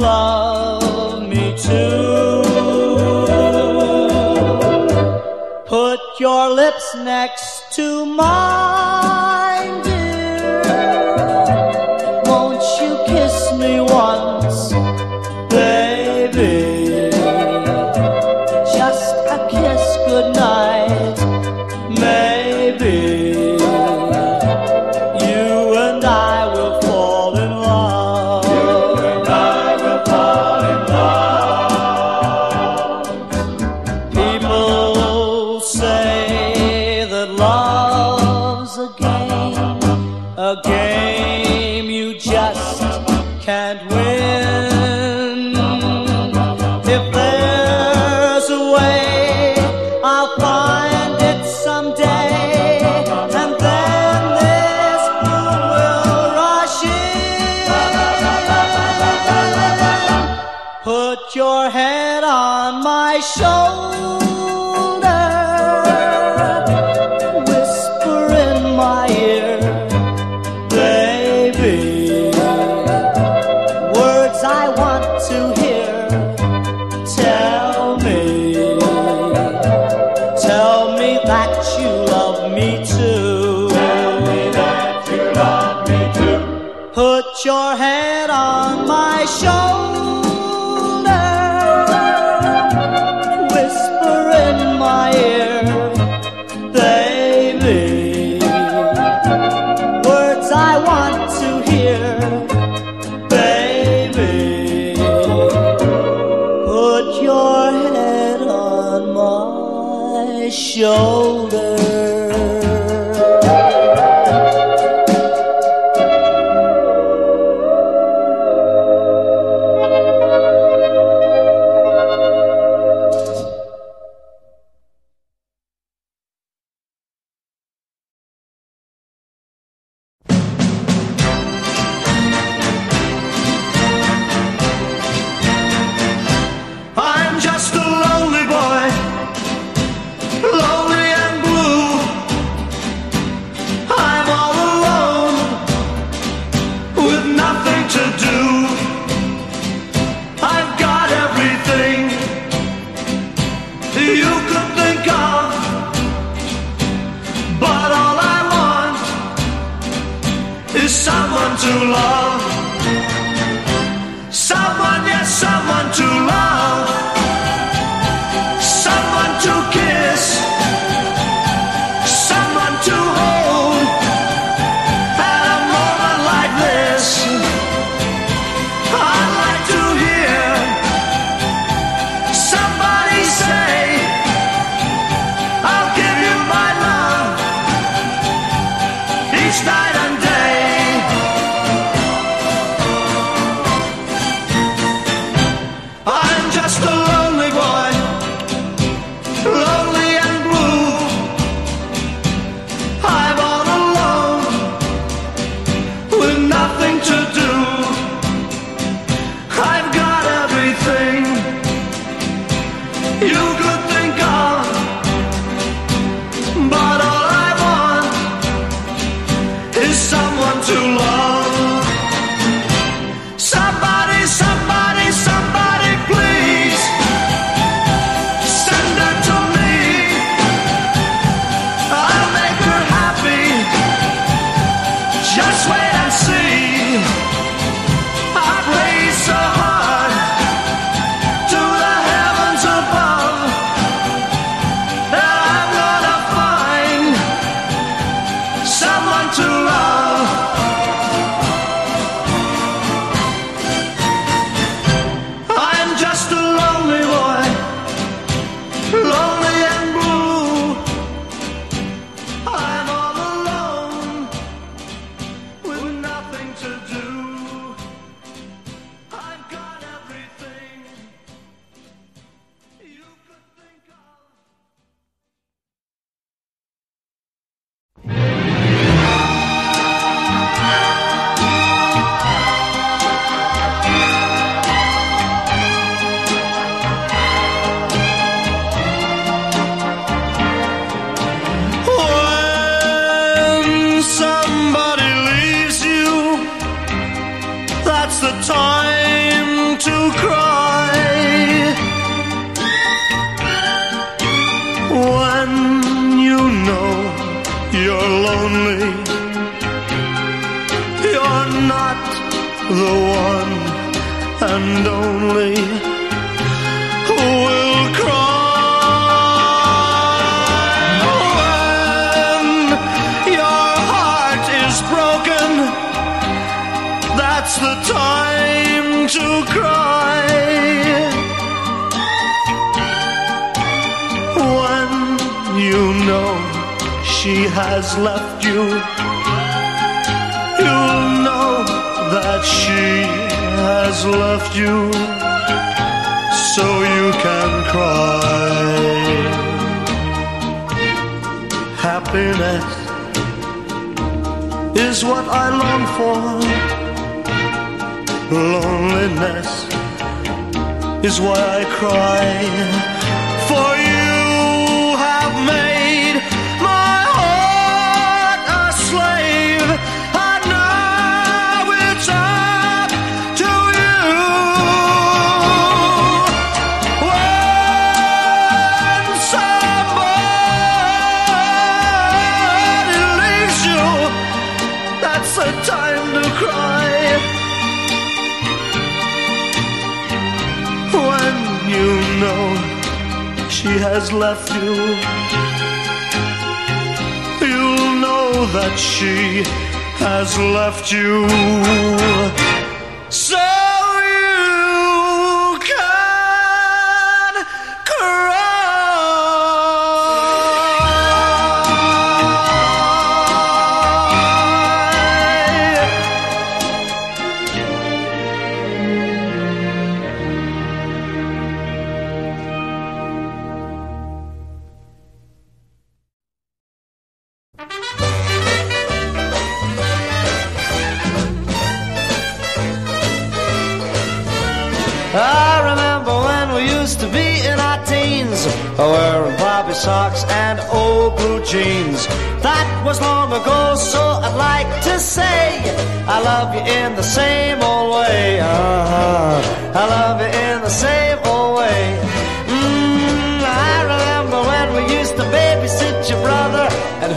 love me too. Put your lips next to mine. Yeah. that you love me too. Tell me that you love me too. Put your head on my shoulder. Whisper in my ear, baby. Words I want to hear, baby. Put your head on my shoulder. When you know you're lonely, you're not the one and only who will cry. When your heart is broken, that's the time to cry. She has left you, you'll know that she has left you so you can cry. Happiness is what I long for. Loneliness is why I cry. For you has left you, you'll know that she has left you.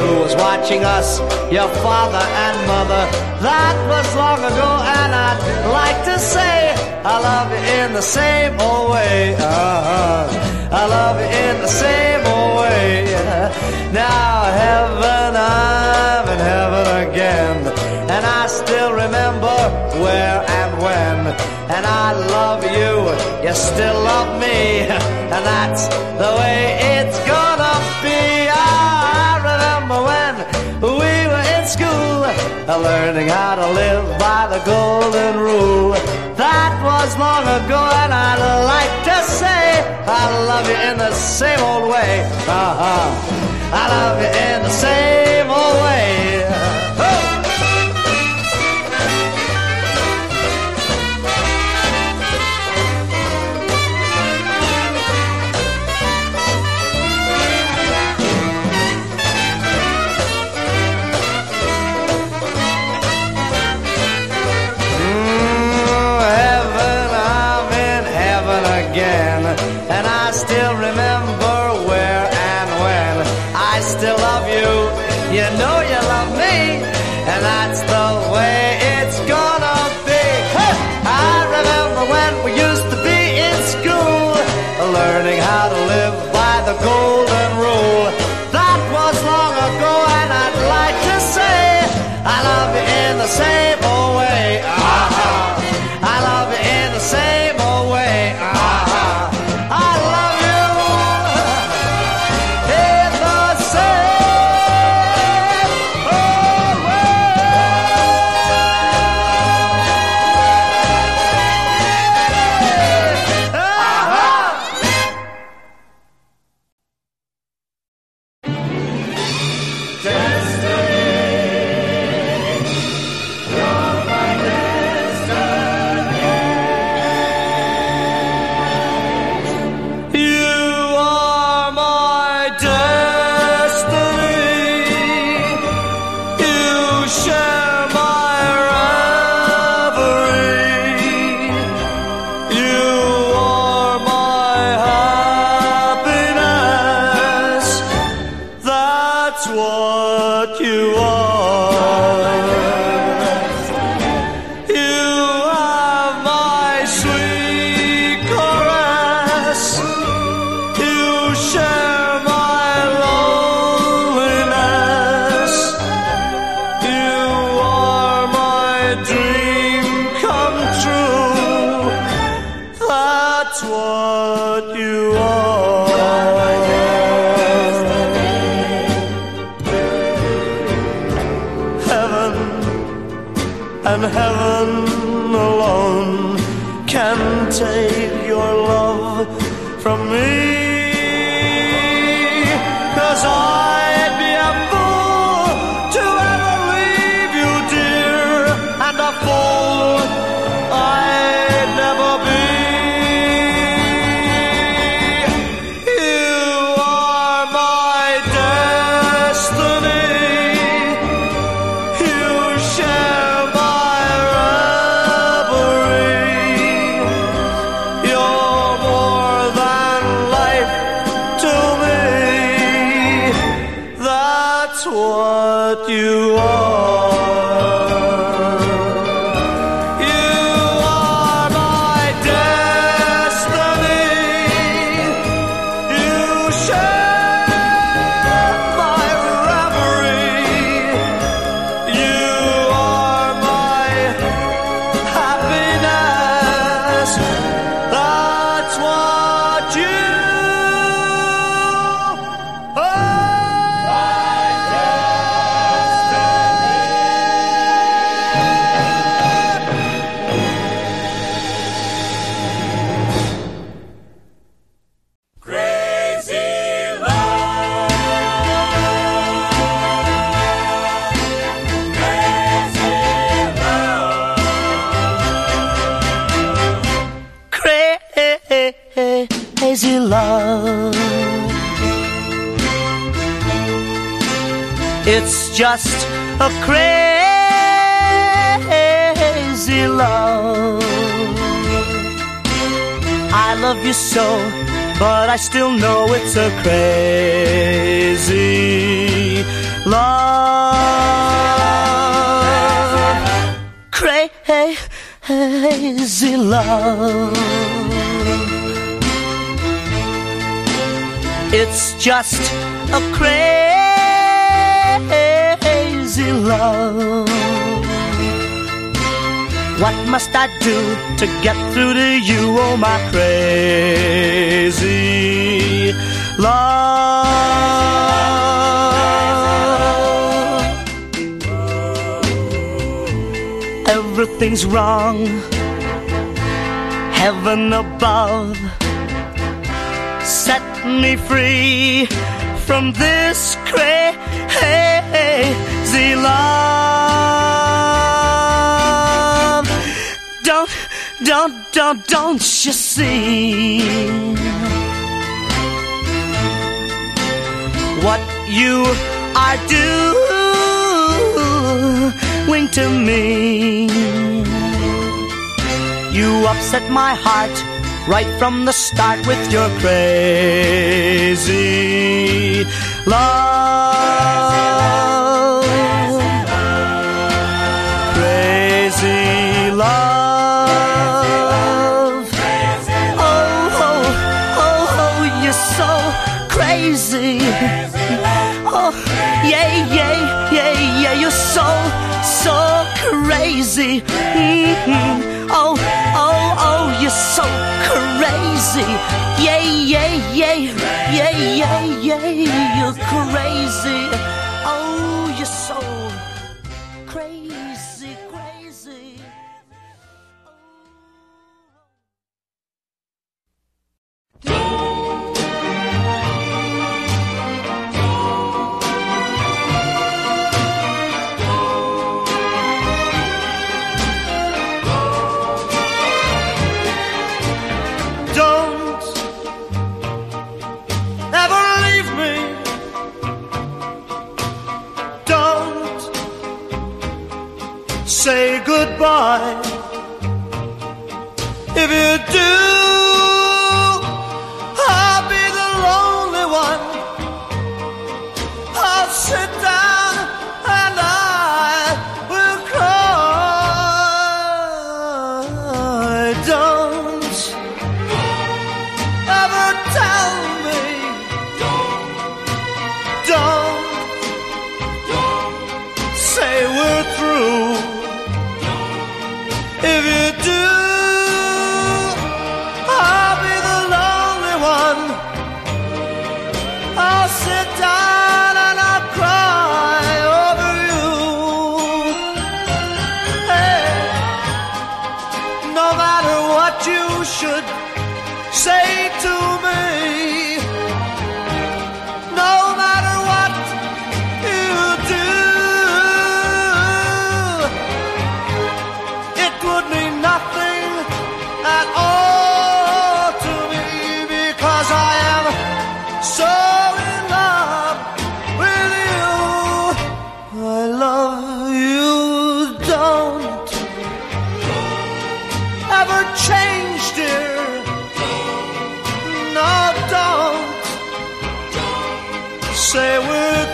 Who was watching us, your father and mother. That was long ago, and I'd like to say I love you in the same old way. Uh-huh. I love you in the same old way. Now heaven, I'm in heaven again, and I still remember where and when. And I love you, you still love me, and that's the way it's gonna learning how to live by the golden rule. That was long ago, and I'd like to say I love you in the same old way. Uh-huh. I love you in the same You know you love me. And that's the and heaven alone can take your love from me. That's what you are. Just a crazy love. I love you so, but I still know it's a crazy love. Crazy love. It's just a crazy love. What must I do to get through to you, oh my crazy love? Everything's wrong, heaven above set me free from this crazy love. Don't, don't, don't, don't you see what you are doing to me? You upset my heart right from the start with your crazy love. Crazy. Yeah, yeah, yeah, yeah, yeah, yeah, you're crazy. Oh, you're so crazy, say we're